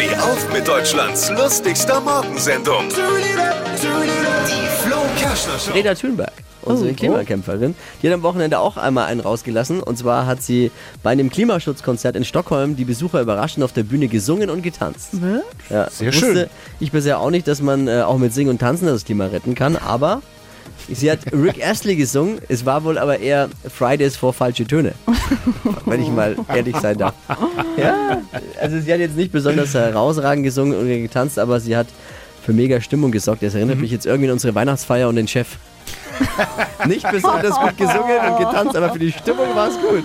Steh auf mit Deutschlands lustigster Morgensendung. Die Flo Kerschner Show. Greta Thunberg, unsere Oh, Klimakämpferin, die hat am Wochenende auch einmal einen rausgelassen. Und zwar hat sie bei einem Klimaschutzkonzert in Stockholm die Besucher überraschend auf der Bühne gesungen und getanzt. Ja, Sehr wusste schön. Ich bisher auch nicht, dass man äh, auch mit Singen und Tanzen das Klima retten kann, aber sie hat Rick Astley gesungen. Es war wohl aber eher Fridays for falsche Töne, wenn ich mal ehrlich sein darf. Ja, also sie hat jetzt nicht besonders herausragend gesungen und getanzt, aber sie hat für mega Stimmung gesorgt. Das erinnert mich jetzt irgendwie an unsere Weihnachtsfeier und den Chef. Nicht besonders gut gesungen und getanzt, aber für die Stimmung war es gut.